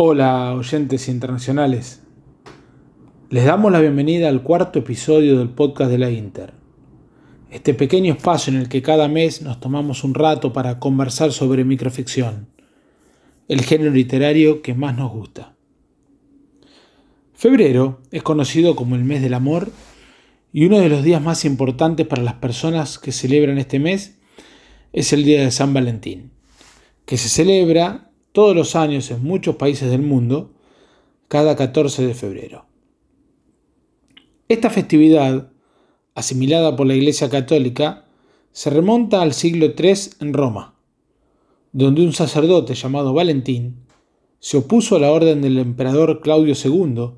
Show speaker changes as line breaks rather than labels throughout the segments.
Hola oyentes internacionales. Les damos la bienvenida al cuarto episodio del podcast de la Inter. Este pequeño espacio en el que cada mes nos tomamos un rato para conversar sobre microficción, el género literario que más nos gusta. Febrero es conocido como el mes del amor y uno de los días más importantes para las personas que celebran este mes es el Día de San Valentín, que se celebra todos los años en muchos países del mundo, cada 14 de febrero. Esta festividad, asimilada por la Iglesia Católica, se remonta al siglo III en Roma, donde un sacerdote llamado Valentín se opuso a la orden del emperador Claudio II,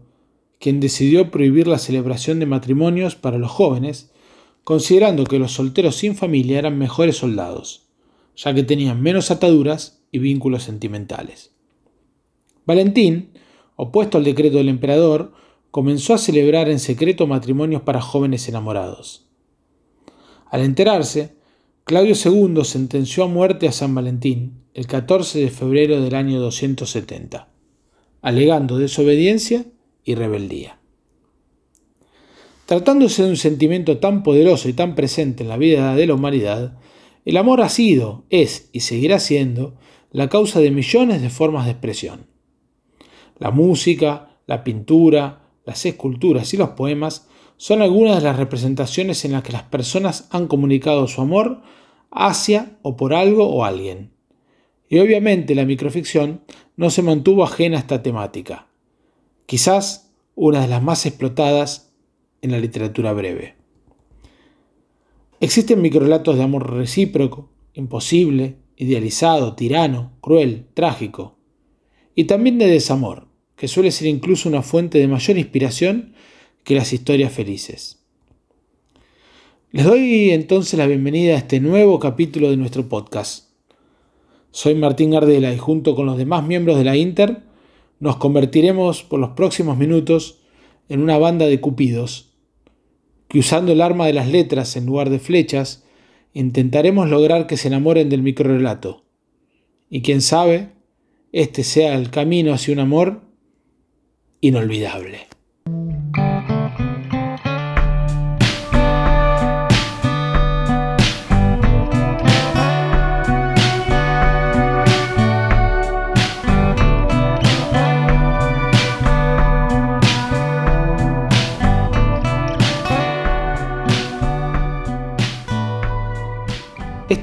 quien decidió prohibir la celebración de matrimonios para los jóvenes, considerando que los solteros sin familia eran mejores soldados, ya que tenían menos ataduras y vínculos sentimentales. Valentín, opuesto al decreto del emperador, comenzó a celebrar en secreto matrimonios para jóvenes enamorados. Al enterarse, Claudio II sentenció a muerte a San Valentín el 14 de febrero del año 270, alegando desobediencia y rebeldía. Tratándose de un sentimiento tan poderoso y tan presente en la vida de la humanidad, el amor ha sido, es y seguirá siendo la causa de millones de formas de expresión. La música, la pintura, las esculturas y los poemas son algunas de las representaciones en las que las personas han comunicado su amor hacia o por algo o alguien. Y obviamente la microficción no se mantuvo ajena a esta temática, quizás una de las más explotadas en la literatura breve. Existen microrelatos de amor recíproco, imposible, idealizado, tirano, cruel, trágico, y también de desamor, que suele ser incluso una fuente de mayor inspiración que las historias felices. Les doy entonces la bienvenida a este nuevo capítulo de nuestro podcast. Soy Martín Gardela y junto con los demás miembros de la Inter nos convertiremos por los próximos minutos en una banda de cupidos que usando el arma de las letras en lugar de flechas intentaremos lograr que se enamoren del microrelato. Y quién sabe, este sea el camino hacia un amor inolvidable.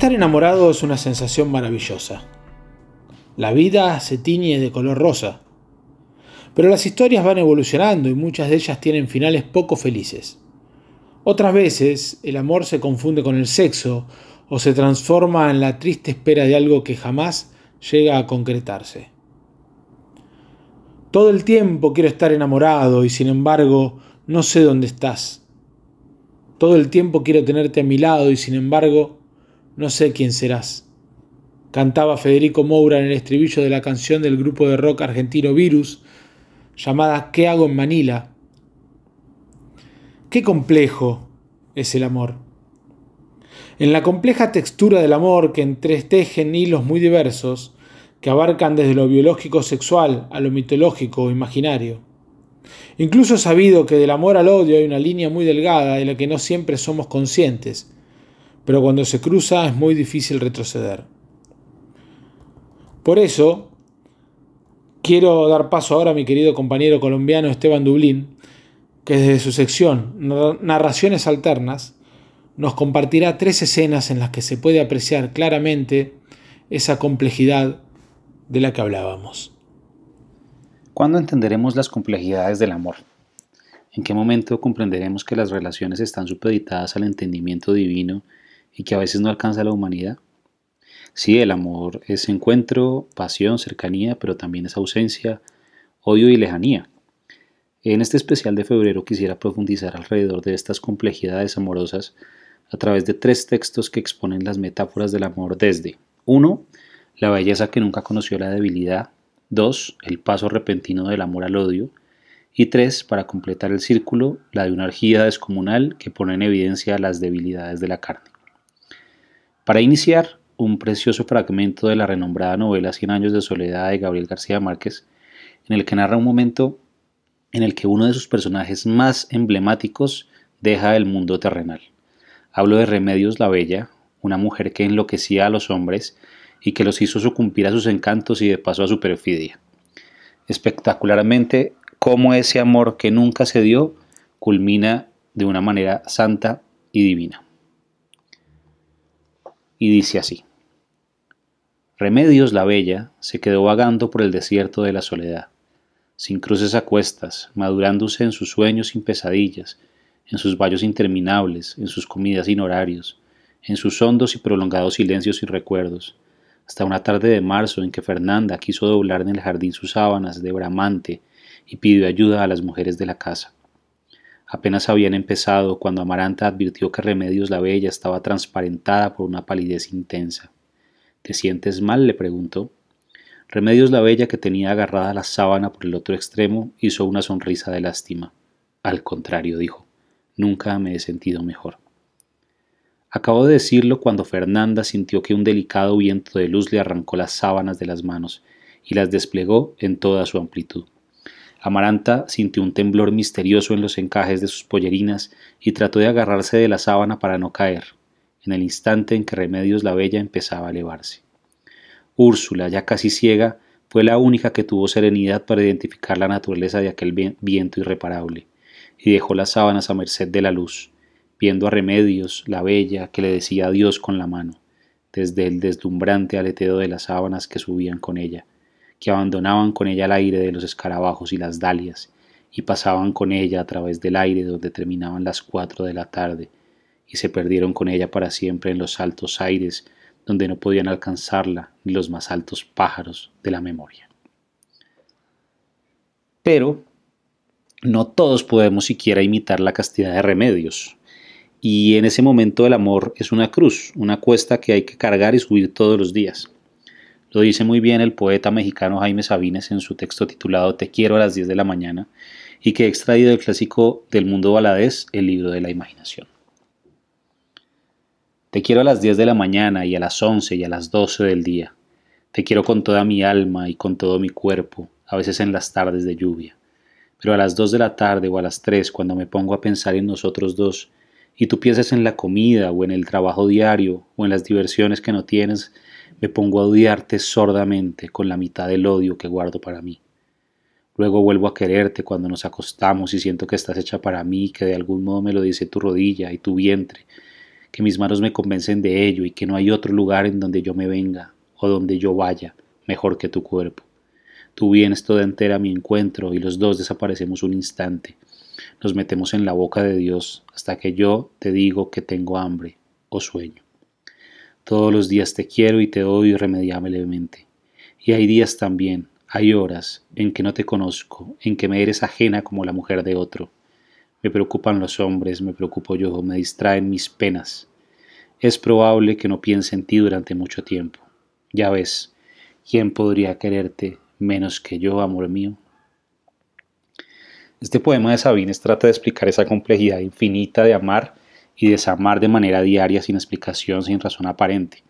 Estar enamorado es una sensación maravillosa. La vida se tiñe de color rosa. Pero las historias van evolucionando y muchas de ellas tienen finales poco felices. Otras veces el amor se confunde con el sexo o se transforma en la triste espera de algo que jamás llega a concretarse. Todo el tiempo quiero estar enamorado y sin embargo no sé dónde estás. Todo el tiempo quiero tenerte a mi lado y sin embargo no sé quién serás. Cantaba Federico Moura en el estribillo de la canción del grupo de rock argentino Virus, llamada ¿Qué hago en Manila? Qué complejo es el amor. En la compleja textura del amor que entretejen hilos muy diversos, que abarcan desde lo biológico sexual a lo mitológico o imaginario. Incluso sabido que del amor al odio hay una línea muy delgada de la que no siempre somos conscientes, pero cuando se cruza es muy difícil retroceder. Por eso, quiero dar paso ahora a mi querido compañero colombiano Esteban Dublín, que desde su sección Narraciones Alternas nos compartirá tres escenas en las que se puede apreciar claramente esa complejidad de la que hablábamos.
¿Cuándo entenderemos las complejidades del amor? ¿En qué momento comprenderemos que las relaciones están supeditadas al entendimiento divino y que a veces no alcanza la humanidad. Sí, el amor es encuentro, pasión, cercanía, pero también es ausencia, odio y lejanía. En este especial de febrero quisiera profundizar alrededor de estas complejidades amorosas a través de tres textos que exponen las metáforas del amor desde 1. La belleza que nunca conoció la debilidad. 2. El paso repentino del amor al odio. Y 3. Para completar el círculo, la de una orgía descomunal que pone en evidencia las debilidades de la carne. Para iniciar, un precioso fragmento de la renombrada novela Cien años de soledad de Gabriel García Márquez, en el que narra un momento en el que uno de sus personajes más emblemáticos deja el mundo terrenal. Hablo de Remedios la Bella, una mujer que enloquecía a los hombres y que los hizo sucumbir a sus encantos y de paso a su perfidia. Espectacularmente, cómo ese amor que nunca se dio culmina de una manera santa y divina. Y dice así. Remedios la Bella se quedó vagando por el desierto de la soledad, sin cruces a cuestas, madurándose en sus sueños sin pesadillas, en sus vallos interminables, en sus comidas sin horarios, en sus hondos y prolongados silencios y recuerdos, hasta una tarde de marzo en que Fernanda quiso doblar en el jardín sus sábanas de bramante y pidió ayuda a las mujeres de la casa. Apenas habían empezado cuando Amaranta advirtió que Remedios la Bella estaba transparentada por una palidez intensa. ¿Te sientes mal? le preguntó. Remedios la Bella, que tenía agarrada la sábana por el otro extremo, hizo una sonrisa de lástima. Al contrario, dijo, nunca me he sentido mejor. Acabó de decirlo cuando Fernanda sintió que un delicado viento de luz le arrancó las sábanas de las manos y las desplegó en toda su amplitud. Amaranta sintió un temblor misterioso en los encajes de sus pollerinas y trató de agarrarse de la sábana para no caer, en el instante en que Remedios la Bella empezaba a elevarse. Úrsula, ya casi ciega, fue la única que tuvo serenidad para identificar la naturaleza de aquel viento irreparable, y dejó las sábanas a merced de la luz, viendo a Remedios, la bella, que le decía adiós con la mano, desde el deslumbrante aleteo de las sábanas que subían con ella, que abandonaban con ella el aire de los escarabajos y las dalias, y pasaban con ella a través del aire donde terminaban las cuatro de la tarde, y se perdieron con ella para siempre en los altos aires donde no podían alcanzarla ni los más altos pájaros de la memoria. Pero no todos podemos siquiera imitar la castidad de remedios. Y en ese momento el amor es una cruz, una cuesta que hay que cargar y subir todos los días. Lo dice muy bien el poeta mexicano Jaime Sabines en su texto titulado Te quiero a las 10 de la mañana y que he extraído del clásico del mundo baladés, el libro de la imaginación. Te quiero a las 10 de la mañana y a las 11 y a las 12 del día. Te quiero con toda mi alma y con todo mi cuerpo, a veces en las tardes de lluvia. Pero a las 2 de la tarde o a las 3, cuando me pongo a pensar en nosotros dos, y tú piensas en la comida o en el trabajo diario o en las diversiones que no tienes, me pongo a odiarte sordamente con la mitad del odio que guardo para mí. Luego vuelvo a quererte cuando nos acostamos y siento que estás hecha para mí, que de algún modo me lo dice tu rodilla y tu vientre, que mis manos me convencen de ello y que no hay otro lugar en donde yo me venga o donde yo vaya mejor que tu cuerpo. Tú vienes toda entera a mi encuentro y los dos desaparecemos un instante. Nos metemos en la boca de Dios hasta que yo te digo que tengo hambre o sueño. Todos los días te quiero y te odio irremediablemente. Y hay días también, hay horas en que no te conozco, en que me eres ajena como la mujer de otro. Me preocupan los hombres, me preocupo yo, me distraen mis penas. Es probable que no piense en ti durante mucho tiempo. Ya ves, ¿quién podría quererte menos que yo, amor mío? Este poema de Sabines trata de explicar esa complejidad infinita de amar y desamar de manera diaria sin explicación, sin razón aparente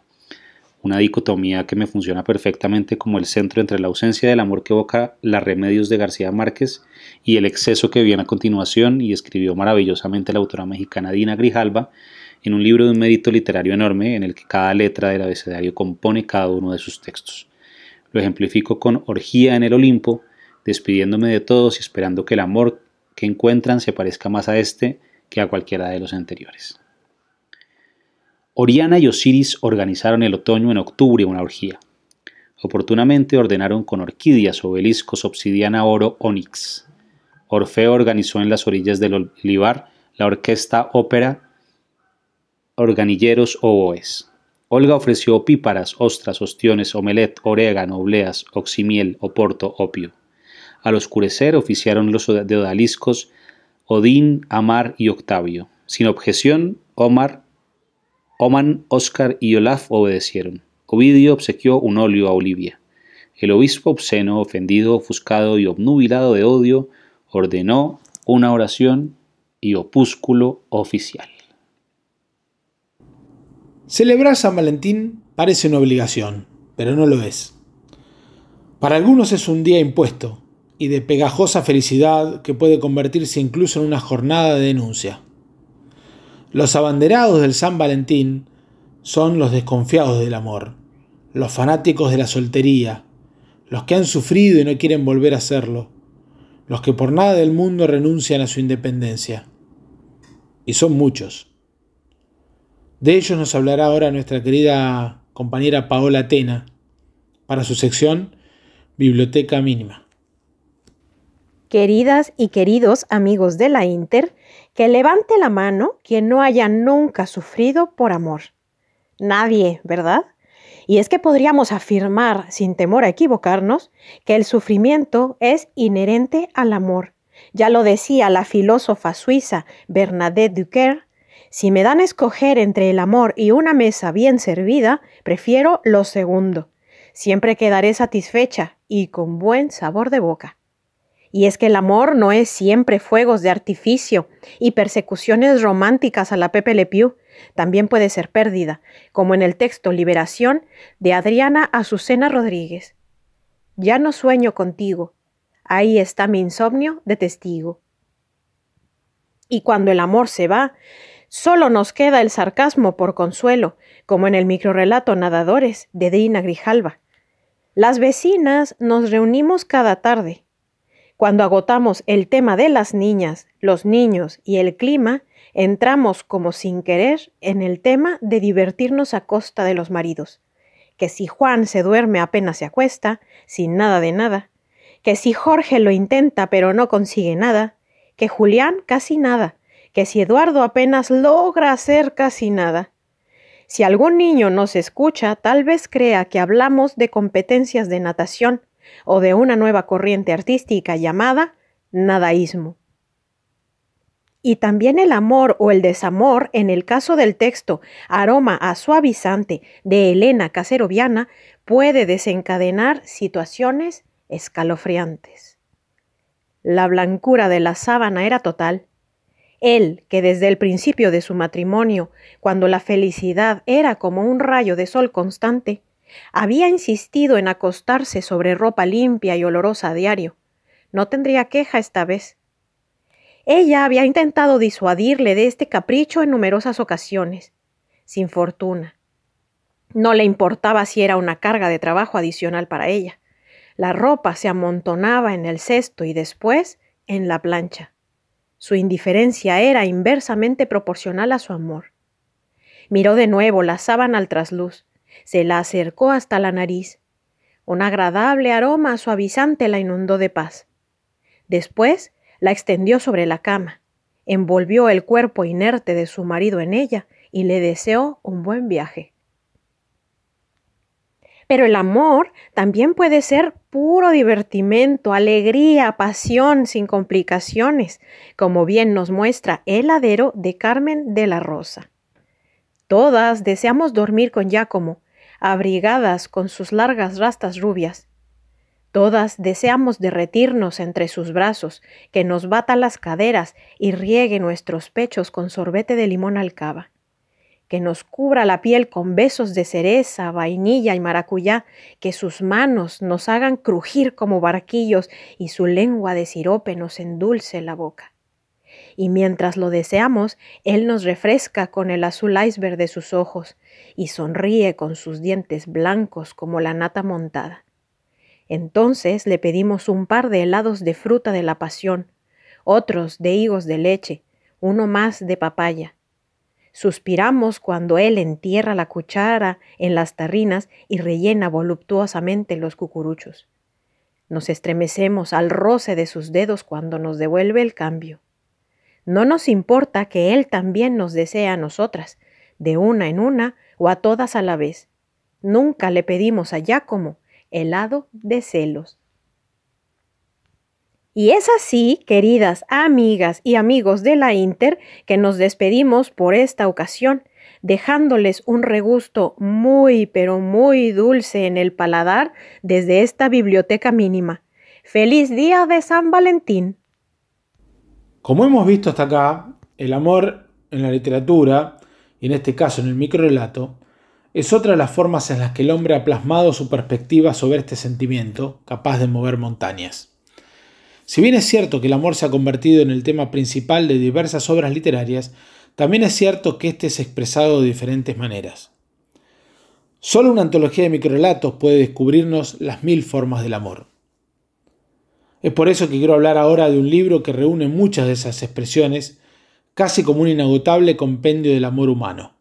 una dicotomía que me funciona perfectamente como el centro entre la ausencia del amor que evoca las remedios de García Márquez y el exceso que viene a continuación y escribió maravillosamente la autora mexicana Dina Grijalba en un libro de un mérito literario enorme en el que cada letra del abecedario compone cada uno de sus textos. Lo ejemplifico con Orgía en el Olimpo, despidiéndome de todos y esperando que el amor que encuentran se parezca más a este que a cualquiera de los anteriores. Oriana y Osiris organizaron el otoño en octubre una orgía. Oportunamente ordenaron con orquídeas, obeliscos, obsidiana, oro, onix. Orfeo organizó en las orillas del olivar la orquesta ópera Organilleros Oboes. Olga ofreció píparas, ostras, ostiones, omelet, orégano, obleas, oximiel, oporto, opio. Al oscurecer oficiaron los de odaliscos Odín, Amar y Octavio. Sin objeción, Omar Oman, Oscar y Olaf obedecieron. Ovidio obsequió un óleo a Olivia. El obispo obsceno, ofendido, ofuscado y obnubilado de odio, ordenó una oración y opúsculo oficial.
Celebrar San Valentín parece una obligación, pero no lo es. Para algunos es un día impuesto, y de pegajosa felicidad que puede convertirse incluso en una jornada de denuncia. Los abanderados del San Valentín son los desconfiados del amor, los fanáticos de la soltería, los que han sufrido y no quieren volver a hacerlo, los que por nada del mundo renuncian a su independencia. Y son muchos. De ellos nos hablará ahora nuestra querida compañera Paola Tena para su sección Biblioteca Mínima.
Queridas y queridos amigos de la Inter, que levante la mano quien no haya nunca sufrido por amor. Nadie, ¿verdad? Y es que podríamos afirmar, sin temor a equivocarnos, que el sufrimiento es inherente al amor. Ya lo decía la filósofa suiza Bernadette Duquer, si me dan a escoger entre el amor y una mesa bien servida, prefiero lo segundo. Siempre quedaré satisfecha y con buen sabor de boca. Y es que el amor no es siempre fuegos de artificio y persecuciones románticas a la Pepe Le Pew, también puede ser pérdida, como en el texto Liberación de Adriana Azucena Rodríguez. Ya no sueño contigo, ahí está mi insomnio de testigo. Y cuando el amor se va, solo nos queda el sarcasmo por consuelo, como en el microrelato Nadadores de Dina Grijalva. Las vecinas nos reunimos cada tarde. Cuando agotamos el tema de las niñas, los niños y el clima, entramos como sin querer en el tema de divertirnos a costa de los maridos. Que si Juan se duerme apenas se acuesta, sin nada de nada. Que si Jorge lo intenta pero no consigue nada. Que Julián casi nada. Que si Eduardo apenas logra hacer casi nada. Si algún niño nos escucha, tal vez crea que hablamos de competencias de natación o de una nueva corriente artística llamada nadaísmo y también el amor o el desamor, en el caso del texto Aroma a suavizante de Elena Caseroviana, puede desencadenar situaciones escalofriantes. La blancura de la sábana era total. Él, que desde el principio de su matrimonio, cuando la felicidad era como un rayo de sol constante, había insistido en acostarse sobre ropa limpia y olorosa a diario. No tendría queja esta vez. Ella había intentado disuadirle de este capricho en numerosas ocasiones, sin fortuna. No le importaba si era una carga de trabajo adicional para ella. La ropa se amontonaba en el cesto y después en la plancha. Su indiferencia era inversamente proporcional a su amor. Miró de nuevo la sábana al trasluz, se la acercó hasta la nariz. Un agradable aroma suavizante la inundó de paz. Después la extendió sobre la cama, envolvió el cuerpo inerte de su marido en ella y le deseó un buen viaje. Pero el amor también puede ser puro divertimento, alegría, pasión, sin complicaciones, como bien nos muestra el ladero de Carmen de la Rosa. Todas deseamos dormir con Giacomo, abrigadas con sus largas rastas rubias, Todas deseamos derretirnos entre sus brazos, que nos bata las caderas y riegue nuestros pechos con sorbete de limón alcaba, que nos cubra la piel con besos de cereza, vainilla y maracuyá, que sus manos nos hagan crujir como barquillos y su lengua de sirope nos endulce la boca. Y mientras lo deseamos, Él nos refresca con el azul iceberg de sus ojos y sonríe con sus dientes blancos como la nata montada. Entonces le pedimos un par de helados de fruta de la pasión, otros de higos de leche, uno más de papaya. Suspiramos cuando él entierra la cuchara en las tarrinas y rellena voluptuosamente los cucuruchos. Nos estremecemos al roce de sus dedos cuando nos devuelve el cambio. No nos importa que él también nos desee a nosotras, de una en una o a todas a la vez. Nunca le pedimos a Giacomo helado de celos. Y es así, queridas amigas y amigos de la Inter, que nos despedimos por esta ocasión, dejándoles un regusto muy, pero muy dulce en el paladar desde esta biblioteca mínima. ¡Feliz día de San Valentín!
Como hemos visto hasta acá, el amor en la literatura, y en este caso en el microrelato, es otra de las formas en las que el hombre ha plasmado su perspectiva sobre este sentimiento, capaz de mover montañas. Si bien es cierto que el amor se ha convertido en el tema principal de diversas obras literarias, también es cierto que éste es expresado de diferentes maneras. Solo una antología de microrelatos puede descubrirnos las mil formas del amor. Es por eso que quiero hablar ahora de un libro que reúne muchas de esas expresiones, casi como un inagotable compendio del amor humano.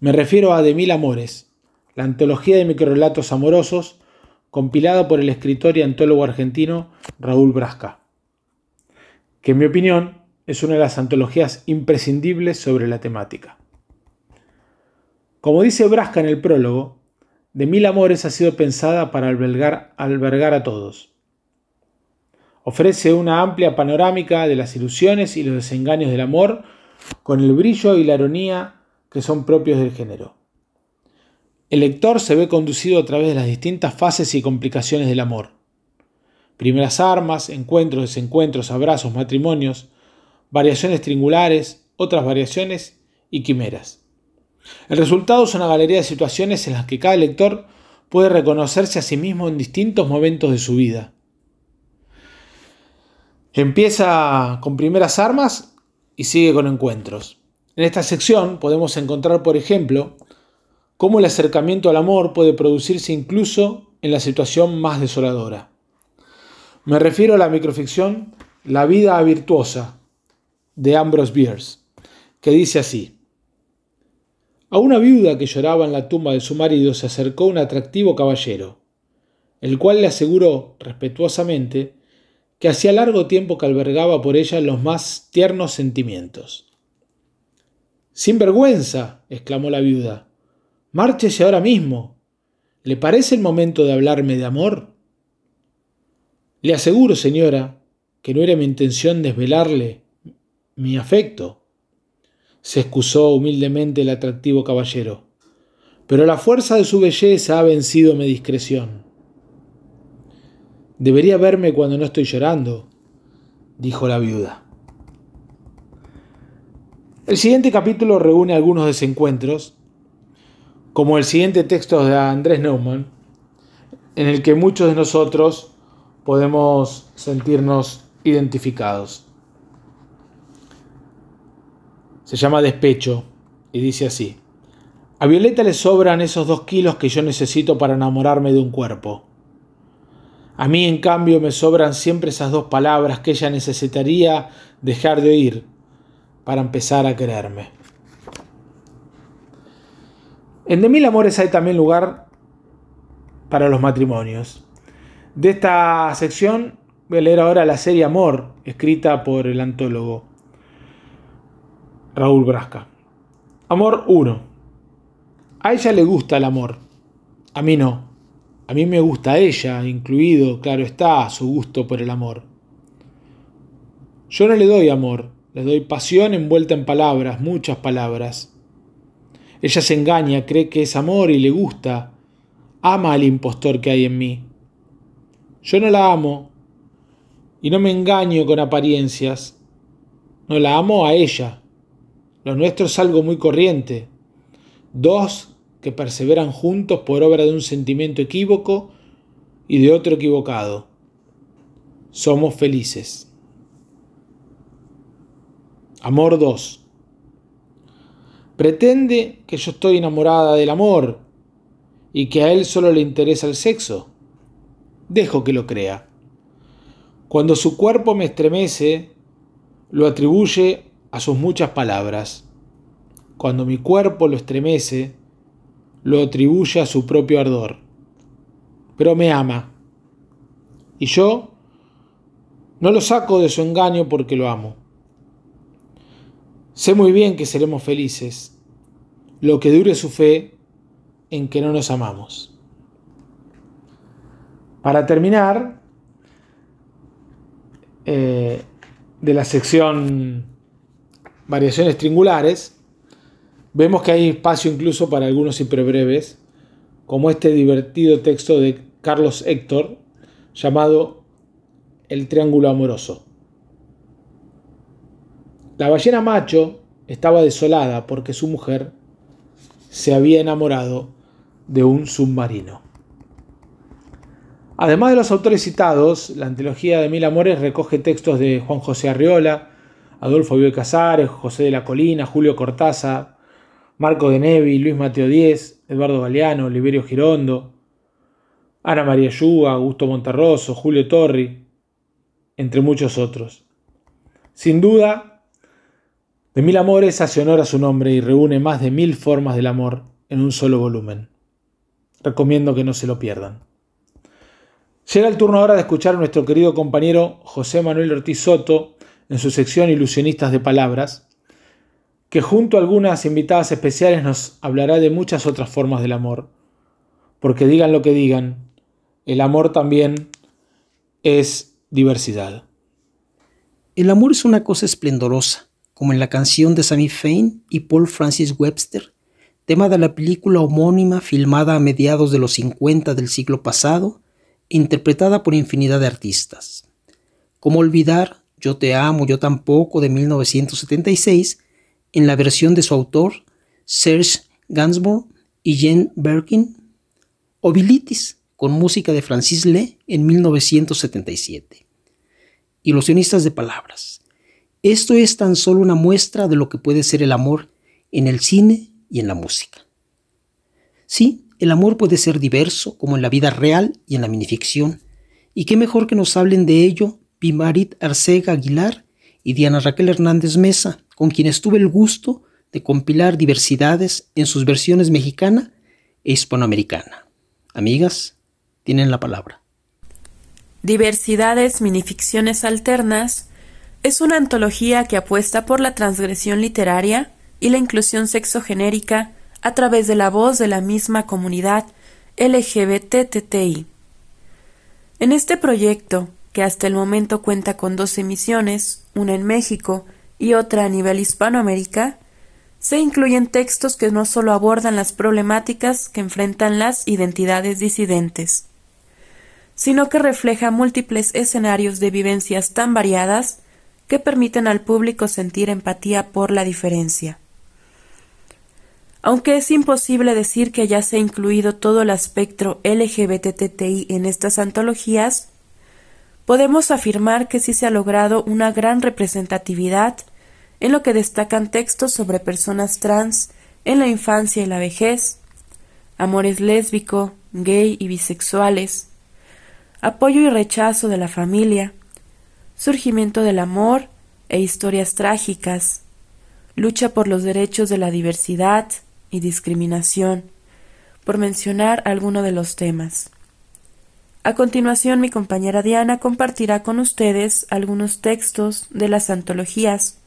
Me refiero a De Mil Amores, la antología de microrelatos amorosos compilada por el escritor y antólogo argentino Raúl Brasca, que en mi opinión es una de las antologías imprescindibles sobre la temática. Como dice Brasca en el prólogo, De Mil Amores ha sido pensada para albergar, albergar a todos. Ofrece una amplia panorámica de las ilusiones y los desengaños del amor con el brillo y la ironía que son propios del género. El lector se ve conducido a través de las distintas fases y complicaciones del amor. Primeras armas, encuentros, desencuentros, abrazos, matrimonios, variaciones triangulares, otras variaciones y quimeras. El resultado es una galería de situaciones en las que cada lector puede reconocerse a sí mismo en distintos momentos de su vida. Empieza con primeras armas y sigue con encuentros. En esta sección podemos encontrar, por ejemplo, cómo el acercamiento al amor puede producirse incluso en la situación más desoladora. Me refiero a la microficción La vida virtuosa de Ambrose Bierce, que dice así. A una viuda que lloraba en la tumba de su marido se acercó un atractivo caballero, el cual le aseguró respetuosamente que hacía largo tiempo que albergaba por ella los más tiernos sentimientos. Sin vergüenza, exclamó la viuda. Márchese ahora mismo. ¿Le parece el momento de hablarme de amor? Le aseguro, señora, que no era mi intención desvelarle mi afecto, se excusó humildemente el atractivo caballero, pero la fuerza de su belleza ha vencido mi discreción. Debería verme cuando no estoy llorando, dijo la viuda. El siguiente capítulo reúne algunos desencuentros, como el siguiente texto de Andrés Neumann, en el que muchos de nosotros podemos sentirnos identificados. Se llama Despecho y dice así. A Violeta le sobran esos dos kilos que yo necesito para enamorarme de un cuerpo. A mí, en cambio, me sobran siempre esas dos palabras que ella necesitaría dejar de oír para empezar a quererme. En De Mil Amores hay también lugar para los matrimonios. De esta sección voy a leer ahora la serie Amor, escrita por el antólogo Raúl Brasca. Amor 1. A ella le gusta el amor. A mí no. A mí me gusta ella, incluido, claro está, su gusto por el amor. Yo no le doy amor, les doy pasión envuelta en palabras, muchas palabras. Ella se engaña, cree que es amor y le gusta. Ama al impostor que hay en mí. Yo no la amo y no me engaño con apariencias. No la amo a ella. Lo nuestro es algo muy corriente. Dos que perseveran juntos por obra de un sentimiento equívoco y de otro equivocado. Somos felices. Amor 2. Pretende que yo estoy enamorada del amor y que a él solo le interesa el sexo. Dejo que lo crea. Cuando su cuerpo me estremece, lo atribuye a sus muchas palabras. Cuando mi cuerpo lo estremece, lo atribuye a su propio ardor. Pero me ama. Y yo no lo saco de su engaño porque lo amo. Sé muy bien que seremos felices, lo que dure su fe en que no nos amamos. Para terminar, eh, de la sección variaciones triangulares, vemos que hay espacio incluso para algunos hiperbreves, como este divertido texto de Carlos Héctor llamado El Triángulo Amoroso. La ballena macho estaba desolada porque su mujer se había enamorado de un submarino. Además de los autores citados, la antología de Mil Amores recoge textos de Juan José Arriola, Adolfo Bioy Casares, José de la Colina, Julio Cortázar, Marco de Nevi, Luis Mateo Díez, Eduardo Galeano, Liberio Girondo, Ana María Yuga, Augusto Monterroso, Julio Torri, entre muchos otros. Sin duda, de Mil Amores hace honor a su nombre y reúne más de mil formas del amor en un solo volumen. Recomiendo que no se lo pierdan. Llega el turno ahora de escuchar a nuestro querido compañero José Manuel Ortiz Soto en su sección Ilusionistas de Palabras, que junto a algunas invitadas especiales nos hablará de muchas otras formas del amor. Porque digan lo que digan, el amor también es diversidad.
El amor es una cosa esplendorosa, como en la canción de Sammy Fain y Paul Francis Webster, tema de la película homónima filmada a mediados de los 50 del siglo pasado, interpretada por infinidad de artistas. Como olvidar Yo te amo, yo tampoco de 1976, en la versión de su autor, Serge Gainsbourg y Jane Birkin, o con música de Francis Lee en 1977. Ilusionistas de palabras. Esto es tan solo una muestra de lo que puede ser el amor en el cine y en la música. Sí, el amor puede ser diverso, como en la vida real y en la minificción, y qué mejor que nos hablen de ello Pimarit Arcega Aguilar y Diana Raquel Hernández Mesa, con quienes tuve el gusto de compilar diversidades en sus versiones mexicana e hispanoamericana. Amigas, tienen la palabra.
Diversidades, minificciones alternas es una antología que apuesta por la transgresión literaria y la inclusión sexogenérica a través de la voz de la misma comunidad LGBTTI. En este proyecto, que hasta el momento cuenta con dos emisiones, una en México y otra a nivel Hispanoamérica, se incluyen textos que no solo abordan las problemáticas que enfrentan las identidades disidentes, sino que refleja múltiples escenarios de vivencias tan variadas que permiten al público sentir empatía por la diferencia. Aunque es imposible decir que ya se ha incluido todo el espectro LGBTTI en estas antologías, podemos afirmar que sí se ha logrado una gran representatividad en lo que destacan textos sobre personas trans en la infancia y la vejez, amores lésbico, gay y bisexuales, apoyo y rechazo de la familia, surgimiento del amor e historias trágicas, lucha por los derechos de la diversidad y discriminación, por mencionar alguno de los temas. A continuación mi compañera Diana compartirá con ustedes algunos textos de las antologías,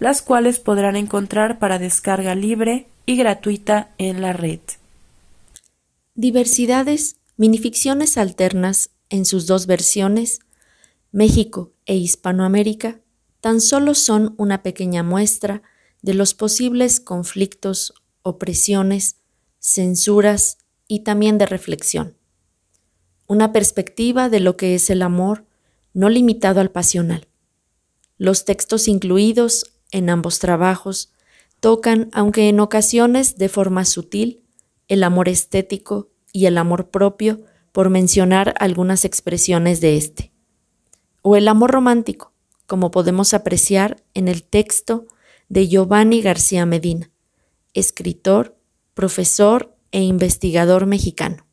las cuales podrán encontrar para descarga libre y gratuita en la red.
Diversidades Minificciones alternas, en sus dos versiones, México e Hispanoamérica, tan solo son una pequeña muestra de los posibles conflictos, opresiones, censuras y también de reflexión. Una perspectiva de lo que es el amor no limitado al pasional. Los textos incluidos en ambos trabajos tocan, aunque en ocasiones de forma sutil, el amor estético y el amor propio, por mencionar algunas expresiones de este. O el amor romántico, como podemos apreciar en el texto de Giovanni García Medina, escritor, profesor e investigador mexicano.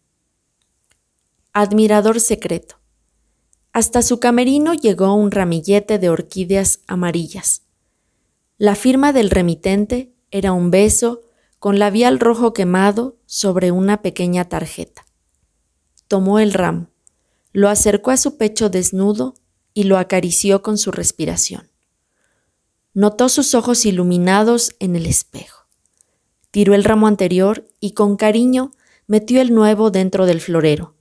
Admirador secreto. Hasta su camerino llegó un ramillete de orquídeas amarillas. La firma del remitente era un beso con labial rojo quemado sobre una pequeña tarjeta. Tomó el ramo, lo acercó a su pecho desnudo y lo acarició con su respiración. Notó sus ojos iluminados en el espejo. Tiró el ramo anterior y con cariño metió el nuevo dentro del florero.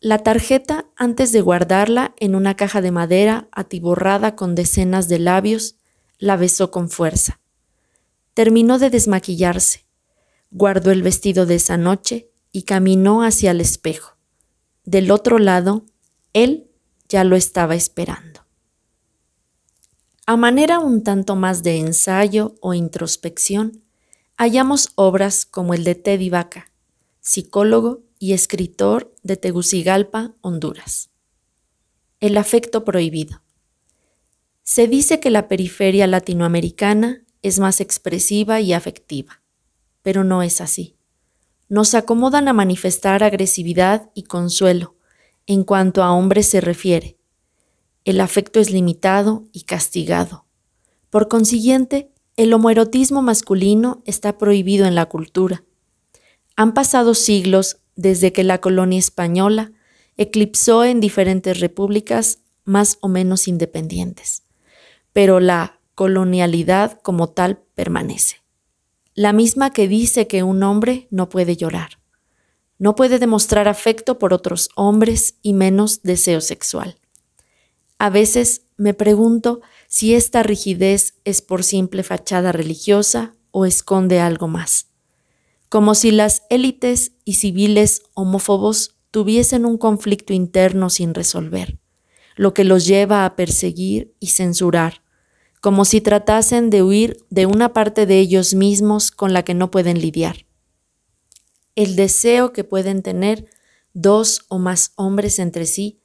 La tarjeta, antes de guardarla en una caja de madera atiborrada con decenas de labios, la besó con fuerza. Terminó de desmaquillarse, guardó el vestido de esa noche y caminó hacia el espejo. Del otro lado, él ya lo estaba esperando. A manera un tanto más de ensayo o introspección, hallamos obras como el de Teddy Vaca, psicólogo y escritor de Tegucigalpa, Honduras. El afecto prohibido. Se dice que la periferia latinoamericana es más expresiva y afectiva, pero no es así. Nos acomodan a manifestar agresividad y consuelo en cuanto a hombres se refiere. El afecto es limitado y castigado. Por consiguiente, el homoerotismo masculino está prohibido en la cultura. Han pasado siglos desde que la colonia española eclipsó en diferentes repúblicas más o menos independientes pero la colonialidad como tal permanece. La misma que dice que un hombre no puede llorar, no puede demostrar afecto por otros hombres y menos deseo sexual. A veces me pregunto si esta rigidez es por simple fachada religiosa o esconde algo más. Como si las élites y civiles homófobos tuviesen un conflicto interno sin resolver, lo que los lleva a perseguir y censurar, como si tratasen de huir de una parte de ellos mismos con la que no pueden lidiar. El deseo que pueden tener dos o más hombres entre sí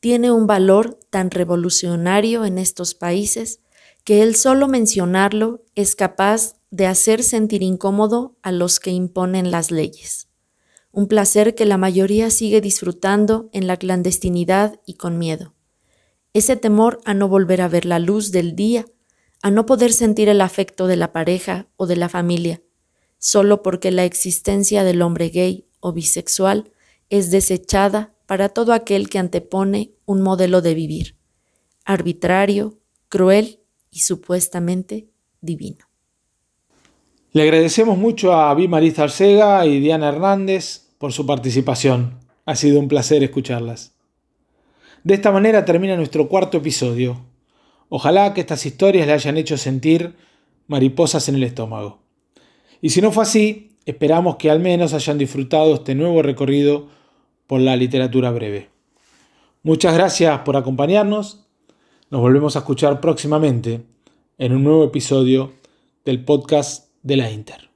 tiene un valor tan revolucionario en estos países que el solo mencionarlo es capaz de hacer sentir incómodo a los que imponen las leyes. Un placer que la mayoría sigue disfrutando en la clandestinidad y con miedo. Ese temor a no volver a ver la luz del día a no poder sentir el afecto de la pareja o de la familia, solo porque la existencia del hombre gay o bisexual es desechada para todo aquel que antepone un modelo de vivir, arbitrario, cruel y supuestamente divino.
Le agradecemos mucho a Vi Marisa Arcega y Diana Hernández por su participación. Ha sido un placer escucharlas. De esta manera termina nuestro cuarto episodio. Ojalá que estas historias le hayan hecho sentir mariposas en el estómago. Y si no fue así, esperamos que al menos hayan disfrutado este nuevo recorrido por la literatura breve. Muchas gracias por acompañarnos. Nos volvemos a escuchar próximamente en un nuevo episodio del podcast de la Inter.